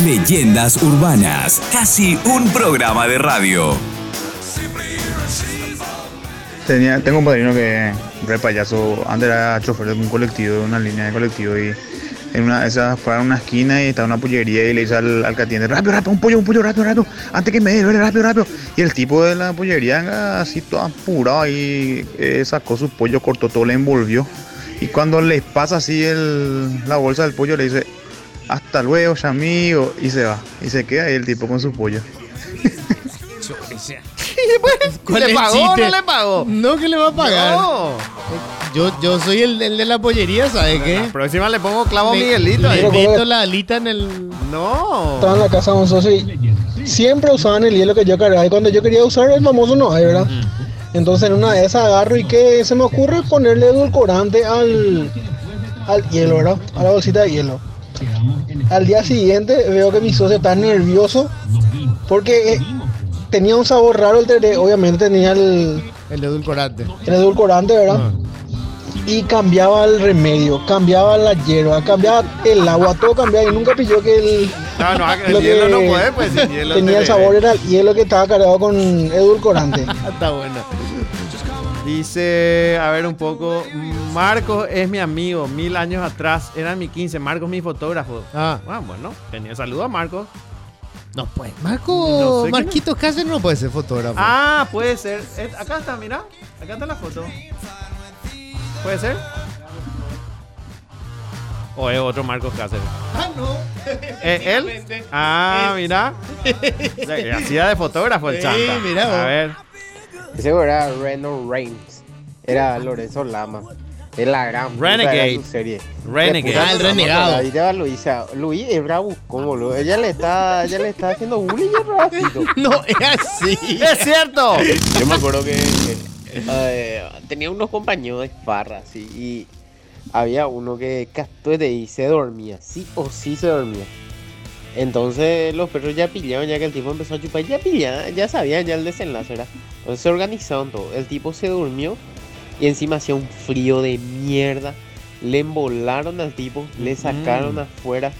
Leyendas urbanas, casi un programa de radio. Tenía, tengo un padrino que re payaso, antes era chofer de un colectivo, de una línea de colectivo y en una de esas fue a una esquina y estaba una pollería y le dice al, al que rápido, rápido, un pollo, un pollo, rápido, rápido, antes que me dé, rápido, rápido. Y el tipo de la pollería así todo apurado y eh, sacó su pollo, cortó todo, le envolvió. Y cuando le pasa así el, la bolsa del pollo le dice, hasta luego, ya amigo, y se va. Y se queda ahí el tipo con su pollo. ¿Cuál ¿Le es pagó o chiste? no le pagó? No, que le va a pagar. No. Yo, yo soy el, el de la pollería, ¿sabes qué? Próxima le pongo clavo a Le- Miguelito. Le ahí. meto la alita en el. No. Estaba en la casa de un socio y siempre usaban el hielo que yo cargaba. Y cuando yo quería usar el famoso no hay, ¿verdad? Entonces en una de esas agarro y que se me ocurre ponerle edulcorante al, al hielo, ¿verdad? A la bolsita de hielo. Al día siguiente veo que mi socio está nervioso porque eh, tenía un sabor raro el tereré. Obviamente tenía el, El edulcorante. el edulcorante, ¿verdad? Y cambiaba el remedio, cambiaba la hierba, cambiaba el agua, todo cambiaba y nunca pilló que el, No, no, el lo hielo no puede, pues hielo. tenía el sabor era el hielo que estaba cargado con edulcorante. Está bueno. Dice, a ver un poco, Marcos es mi amigo, mil años atrás, era mi 15, Marcos mi fotógrafo. Ah, Ah, bueno, tenía saludo a Marcos. no puede. Marco. No sé quién Marquitos Cáceres no puede ser fotógrafo. Ah, puede ser. Acá está, mira. Acá está la foto. ¿Puede ser? ¿O es otro Marcos Cáceres? Ah, no. ¿Es él? Ah, mira. O sea, que Hacía de fotógrafo el Sí, chanta. mira vos. A ver. Ese era Reno Reigns. Era Lorenzo Lama. Es la gran puta Renegade. su serie. Renegade. Ah, el renegado. Ahí te va Luisa. Luis es bravo. ¿Cómo lo? Ella le está, ella le está haciendo bullying. No, es así. ¡Es cierto! Yo me acuerdo que eh, tenía unos compañeros de farra, así, y había uno que castó de ahí se dormía, sí o sí se dormía. Entonces los perros ya pillaban, ya que el tipo empezó a chupar, ya pillaban, ya sabían ya el desenlace, ¿verdad? Entonces se organizaron todo. El tipo se durmió y encima hacía un frío de mierda. Le embolaron al tipo, le sacaron Mm. afuera,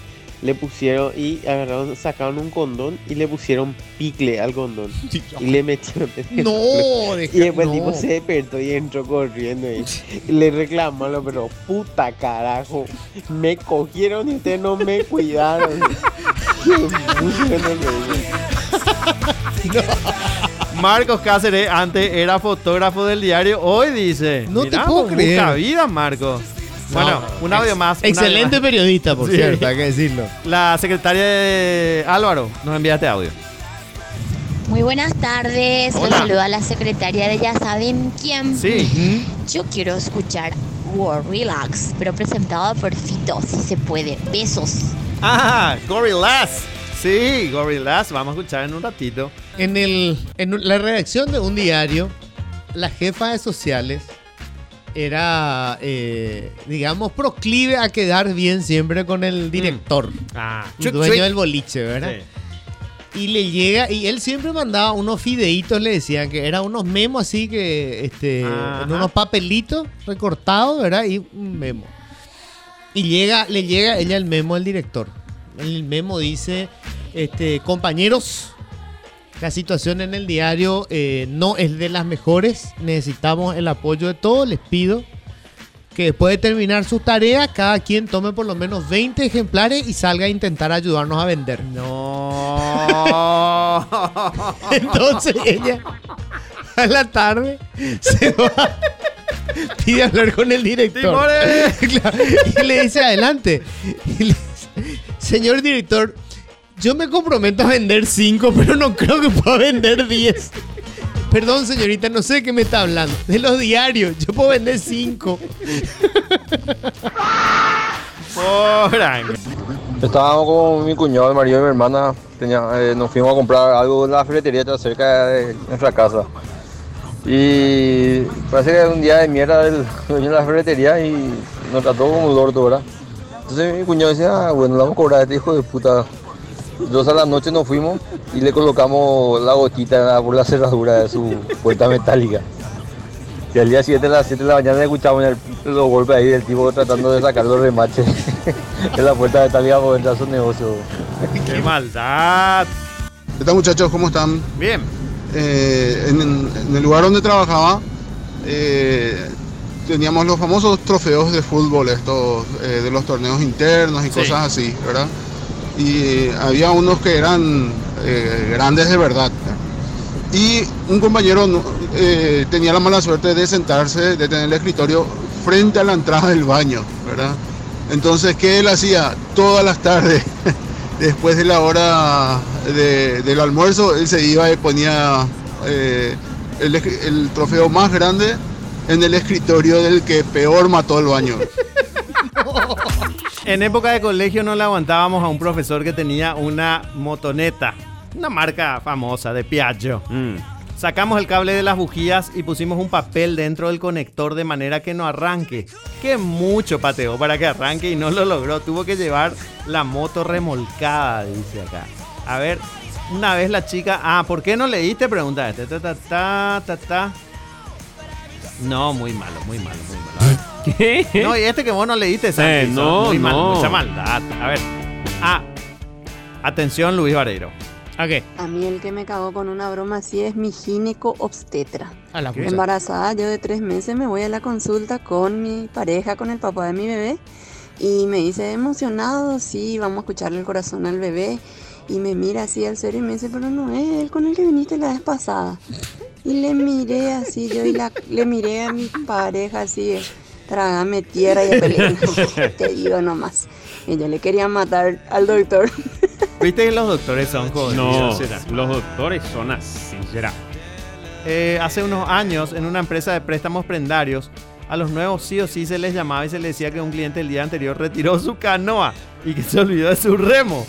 le pusieron y agarraron, sacaron un condón y le pusieron picle al condón. Y le metieron. No, deja- Y después no. el tipo se despertó y entró corriendo y, y le reclamó, lo, pero puta carajo, me cogieron y ustedes no me cuidaron. Marcos Cáceres antes era fotógrafo del diario. Hoy dice. No te puedo creer. mucha vida, Marcos. Bueno, No, un audio ex- más. Excelente más. periodista, por Sí. cierto, hay que decirlo. La secretaria de Álvaro nos envía este audio. Muy buenas tardes. Hola. Los saluda la secretaria de Ya saben quién. Sí. Yo quiero escuchar War Relax, pero presentado por Fito, si se puede. Besos. Ah, Gorillaz. Sí, Gorillaz. Vamos a escuchar en un ratito. En, el, en la redacción de un diario, la jefa de sociales era, eh, digamos, proclive a quedar bien siempre con el director, Ah, el dueño chuc. del boliche, ¿verdad? Sí. Y le llega, y él siempre mandaba unos fideitos, le decían que eran unos memos así que, este, Ajá. en unos papelitos recortados, ¿verdad? Y un memo. Y llega, le llega ella el memo al director. El memo dice, este, compañeros, la situación en el diario eh, no es de las mejores. Necesitamos el apoyo de todos. Les pido que después de terminar sus tareas, cada quien tome por lo menos 20 ejemplares y salga a intentar ayudarnos a vender. No. Entonces ella a la tarde se va, pide hablar con el director. Y le dice adelante. Y le dice, Señor director, yo me comprometo a vender 5, pero no creo que pueda vender 10. Perdón, señorita, no sé de qué me está hablando. De los diarios, yo puedo vender 5. Por ahí. Estábamos con mi cuñado, el marido de mi hermana. Tenía, eh, nos fuimos a comprar algo en la ferretería cerca de nuestra casa. Y parece que era un día de mierda del dueño de la ferretería y nos trató como un orto, ¿verdad? Entonces mi cuñado decía, ah, bueno, le vamos a cobrar a este hijo de puta. Entonces a la noche nos fuimos y le colocamos la gotita por la cerradura de su puerta metálica. Y al día siguiente a las 7 de la mañana escuchamos el- los golpes ahí del tipo tratando de sacar los remaches. en la puerta de Italia por entrar a su negocio. ¡Qué maldad! ¿Qué tal muchachos? ¿Cómo están? Bien. Eh, en, en el lugar donde trabajaba eh, teníamos los famosos trofeos de fútbol, estos eh, de los torneos internos y Sí. cosas así, ¿verdad? Y había unos que eran eh, grandes de verdad. Y un compañero tenía la mala suerte de sentarse, de tener el escritorio frente a la entrada del baño, ¿verdad? Entonces, ¿qué él hacía? Todas las tardes, después de la hora de- del almuerzo, él se iba y ponía eh, el, trofeo más grande en el escritorio del que peor mató el baño. En época de colegio no le aguantábamos a un profesor que tenía una motoneta, una marca famosa de Piaggio. Sacamos el cable de las bujías y pusimos un papel dentro del conector de manera que no arranque. Que mucho pateó para que arranque y no lo logró. Tuvo que llevar la moto remolcada, dice acá. A ver, una vez la chica. Ah, ¿por qué no leíste? Pregunta este. Ta, ta, ta, ta, ta. No, muy malo, muy malo, muy malo. A ver. ¿Qué? No, y este que vos no leíste, Santi, Eh, no, muy mal, no. mucha maldad. A ver. Ah, atención, Luis Vareiro. ¿A qué? A mí el que me cagó con una broma así es mi gineco obstetra. A la puta. Embarazada, yo de tres meses me voy a la consulta con mi pareja, con el papá de mi bebé. Y me dice, emocionado, sí, vamos a escucharle el corazón al bebé. Y me mira así al serio y me dice, pero no es él con el que viniste la vez pasada. Y le miré así, yo y la, le miré a mi pareja así, trágame tierra y peleé. Te digo nomás. Y yo le quería matar al doctor. ¿Viste que los doctores son jodidos? No, los doctores son así, será. Eh, hace unos años, en una empresa de préstamos prendarios, a los nuevos sí o sí se les llamaba y se les decía que un cliente el día anterior retiró su canoa y que se olvidó de su remo.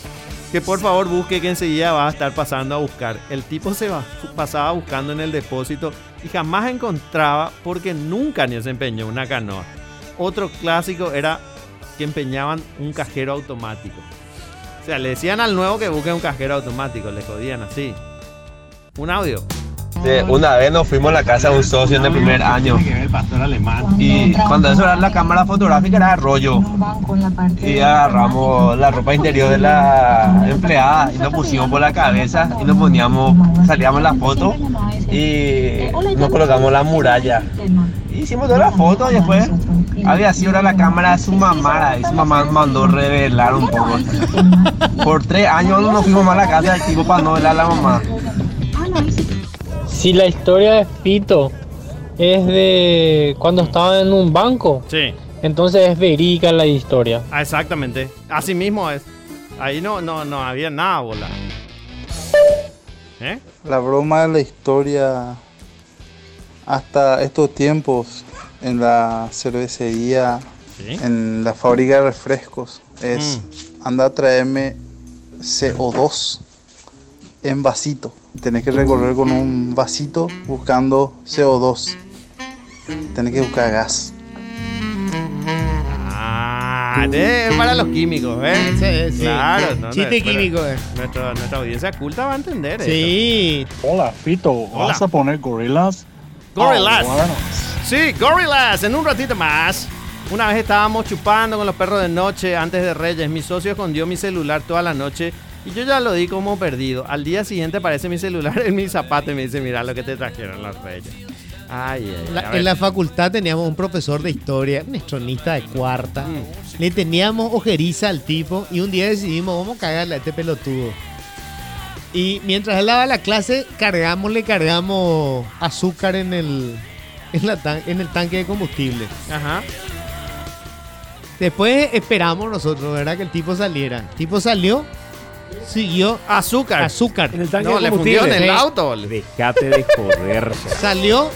Que por favor busque que enseguida va a estar pasando a buscar. El tipo se va- pasaba buscando en el depósito y jamás encontraba porque nunca ni se empeñó una canoa. Otro clásico era que empeñaban un cajero automático. O sea, le decían al nuevo que busque un cajero automático, le jodían así. Un audio. Sí, una vez nos fuimos a la casa de un socio en el primer año. Y cuando eso era la cámara fotográfica era de rollo. Y agarramos la ropa interior de la empleada y nos pusimos por la cabeza y nos poníamos, salíamos en la foto y nos colocamos la muralla. Y hicimos todas las fotos y después había sido la cámara de su mamá y su mamá mandó revelar un poco. Por tres años no nos fuimos más a la casa del tipo para no velar a la mamá. Si la historia de Pito es de cuando estaba en un banco, Sí. entonces es verídica la historia. Ah, exactamente. Así mismo es. Ahí no, no, no había nada, bola. ¿Eh? La broma de la historia hasta estos tiempos en la cervecería, Sí. en la fábrica de refrescos, es anda a traerme CO2 en vasito. Tenés que recorrer con un vasito buscando CO2. Tenés que buscar gas. Ah, es para los químicos, ¿eh? Es, sí. Claro, no, Chiste no, químico, eh. Nuestra, nuestra audiencia culta va a entender Sí. Hola, Fito. ¿Vas a poner gorilas? Gorillaz. Ah, bueno. Sí, Gorillaz, en un ratito más. Una vez estábamos chupando con los perros de noche antes de Reyes. Mi socio escondió mi celular toda la noche y yo ya lo di como perdido. Al día siguiente aparece mi celular en mi zapato y me dice, mira lo que te trajeron los Reyes. Ay, ay, La- en la facultad teníamos un profesor de historia, un estronista de cuarta. Mm. Le teníamos ojeriza al tipo y un día decidimos, vamos a cagarle a este pelotudo. Y mientras él daba la clase, cargamos, le cargamos azúcar en el, en, la tan- en el tanque de combustible. Ajá. Después esperamos nosotros, ¿verdad? Que el tipo saliera. El tipo salió, siguió. Azúcar. Azúcar. En el tanque No, de le fundió en combustible. el auto. Dejate de joder. Salió,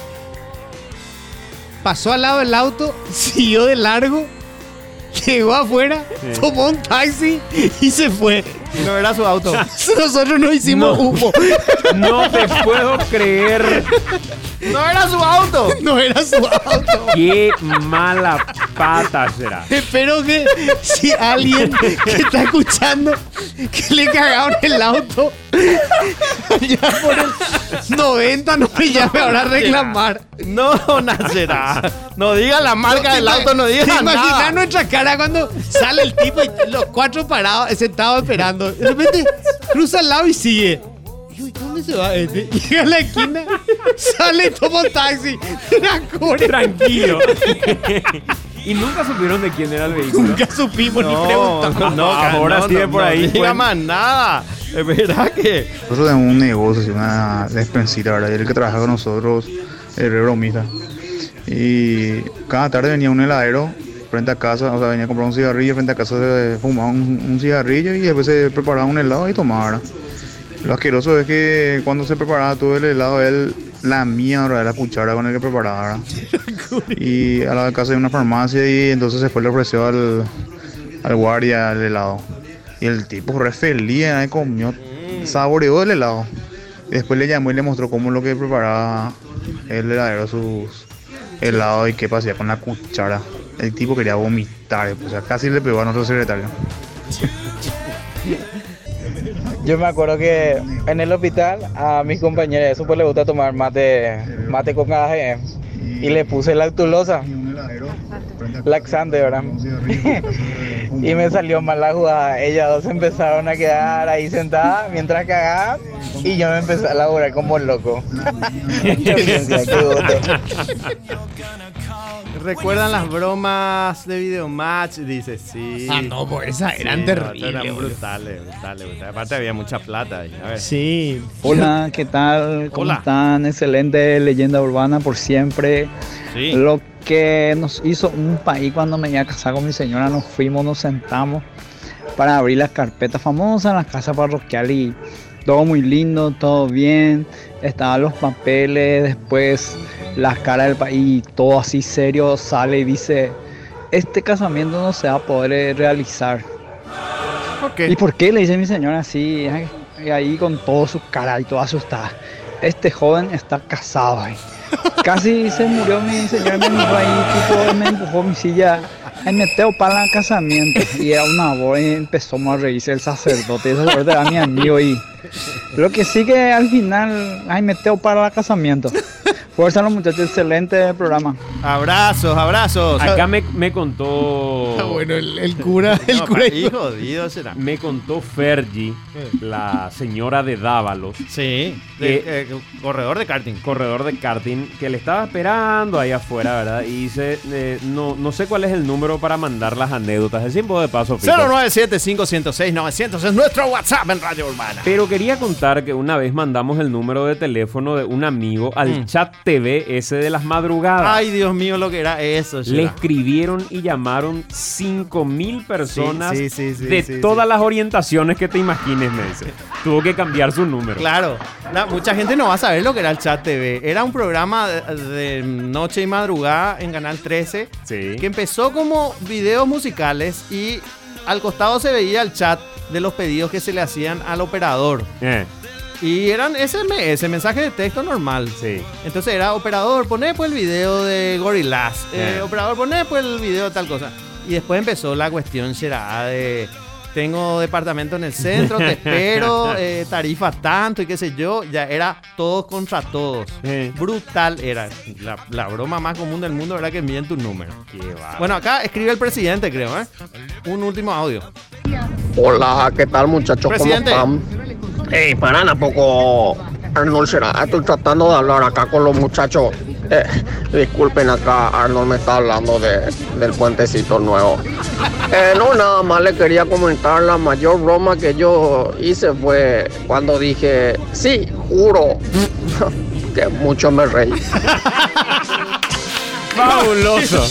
pasó al lado del auto, siguió de largo, llegó afuera, Sí. tomó un taxi y se fue. No era su auto. Nosotros no hicimos No. humo. No te puedo creer. No era su auto. No era su auto. Qué mala pata será. Espero que si alguien que está escuchando que le cagaron el auto ya por el 90 no me llame ahora a reclamar. No, Nacera. No diga la marca del auto, no diga ¿Te imaginas nada. nuestra cara cuando sale el tipo y los cuatro parados, sentados esperando? De repente cruza al lado y sigue. Y yo, ¿y ¿Dónde se va este? Llega a la esquina, sale y toma un taxi. Tranquilo. Tranquilo. y nunca supieron de quién era el vehículo. Nunca supimos ni No, preguntamos. no, Ahora no, no, por no ahí, diga pues. más nada. Es verdad que. Nosotros tenemos un negocio, una despensita, ¿verdad? Y el que trabaja con nosotros es re bromista. Y cada tarde venía un heladero frente a casa, o sea, venía a comprar un cigarrillo frente a casa, se fumaba un, un cigarrillo y después se preparaba un helado y tomaba. ¿verdad? Lo asqueroso es que cuando se preparaba todo el helado, él la mía, ¿verdad? la cuchara con el que preparaba. Y a la casa de una farmacia y entonces se fue le ofreció al, al guardia el helado. Y el tipo re feliz, ¿eh? comió, saboreó el helado. Y después le llamó y le mostró cómo lo que preparaba el heladero sus helados y qué pasaba con la cuchara. El tipo quería vomitar, o sea, casi le pegó a nuestro secretario. Yo me acuerdo que en el hospital a mis compañeras eso pues les gusta tomar mate, mate con café y le puse lactulosa, laxante, ¿verdad? y me salió mal la jugada. Ellas dos empezaron a quedar ahí sentadas mientras cagaban y yo me empecé a laburar como loco. ¿Recuerdan las bromas de Videomatch? Dice, sí. Ah, no, pues esas eran terribles, Eran brutales, brutales, brutales. Aparte había mucha plata ahí. A ver. Sí. Hola, ¿qué tal? ¿Cómo Hola. están? Excelente leyenda urbana por siempre. Sí. Lo que nos hizo un país cuando me iba a casar con mi señora, nos fuimos, nos sentamos para abrir las carpetas famosas en la casa parroquial y todo muy lindo, todo bien. Estaban los papeles, después las caras del país, todo así serio, sale y dice, este casamiento no se va a poder eh, realizar. ¿Y por qué? Le dice mi señora así, y ahí con toda su cara y toda asustada. Este joven está casado ahí. Casi se murió mi señora, me miró ahí, tipo, me empujó mi silla. Ay, meteo para el casamiento. Y era una voz empezó a reírse el sacerdote. Sacerdote era mi amigo y lo que sí que al final, ay, meteo para el casamiento. Fuerza a los muchachos, excelente programa. Abrazos, abrazos. Acá me, me contó. Ah, bueno, el, el cura, el No, cura. país jodido será. Me contó Fergie, la señora de Dávalos. Sí, que- de- eh, corredor de karting. corredor de karting que le estaba esperando ahí afuera, ¿verdad? Y dice, eh, no, no sé cuál es el número para mandar las anécdotas. Es tiempo de paso, Fito. 097-506-900 es nuestro WhatsApp en Radio Urbana. Pero quería contar que una vez mandamos el número de teléfono de un amigo al Mm. chat TV ese de las madrugadas. Ay, Dios mío, lo que era eso. Le escribieron y llamaron 5 mil personas Sí, sí, sí, de todas las orientaciones que te imagines, dice. Tuvo que cambiar su número. Claro, la- mucha gente no va a saber lo que era el Chat TV. Era un programa de, de noche y madrugada en Canal 13 que empezó como videos musicales y al costado se veía el chat de los pedidos que se le hacían al operador. Eh, Y eran SMS, mensaje de texto normal. Sí. Entonces era operador, poné pues el video de Gorillaz. Eh, Eh. Operador, poné pues el video de tal cosa. Y después empezó la cuestión será de tengo departamento en el centro, te espero, eh, tarifa tanto y qué sé yo. Ya era todos contra todos. Brutal era. La, la broma más común del mundo era que envíen tu número. Bueno, acá escribe el presidente, creo, ¿eh? Un último audio. Hola, ¿qué tal muchachos? Presidente. ¿Cómo están? Hey, paran a poco. Arnold será. Estoy tratando de hablar acá con los muchachos. Eh, disculpen acá, Arnold me está hablando de, del puentecito nuevo. Eh, no, nada más le quería comentar la mayor broma que yo hice fue cuando dije, sí, juro, que mucho me reí. Fabuloso.